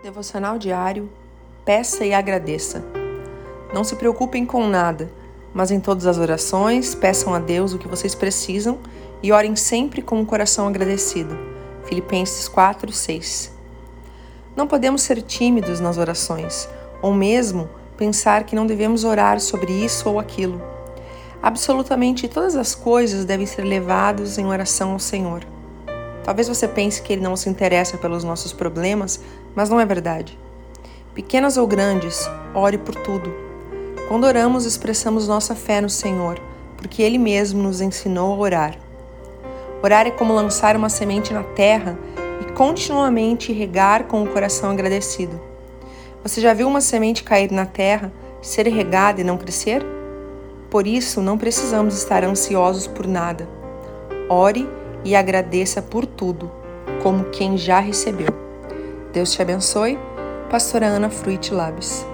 Devocional diário. Peça e agradeça. Não se preocupem com nada, mas em todas as orações peçam a Deus o que vocês precisam e orem sempre com o coração agradecido. Filipenses 4, 6. Não podemos ser tímidos nas orações, ou mesmo pensar que não devemos orar sobre isso ou aquilo. Absolutamente todas as coisas devem ser levadas em oração ao Senhor. Talvez você pense que ele não se interessa pelos nossos problemas, mas não é verdade. Pequenas ou grandes, ore por tudo. Quando oramos, expressamos nossa fé no Senhor, porque Ele mesmo nos ensinou a orar. Orar é como lançar uma semente na terra e continuamente regar com o coração agradecido. Você já viu uma semente cair na terra, ser regada e não crescer? Por isso, não precisamos estar ansiosos por nada. Ore e agradeça por tudo, como quem já recebeu. Deus te abençoe. Pastora Ana Fruit Labs.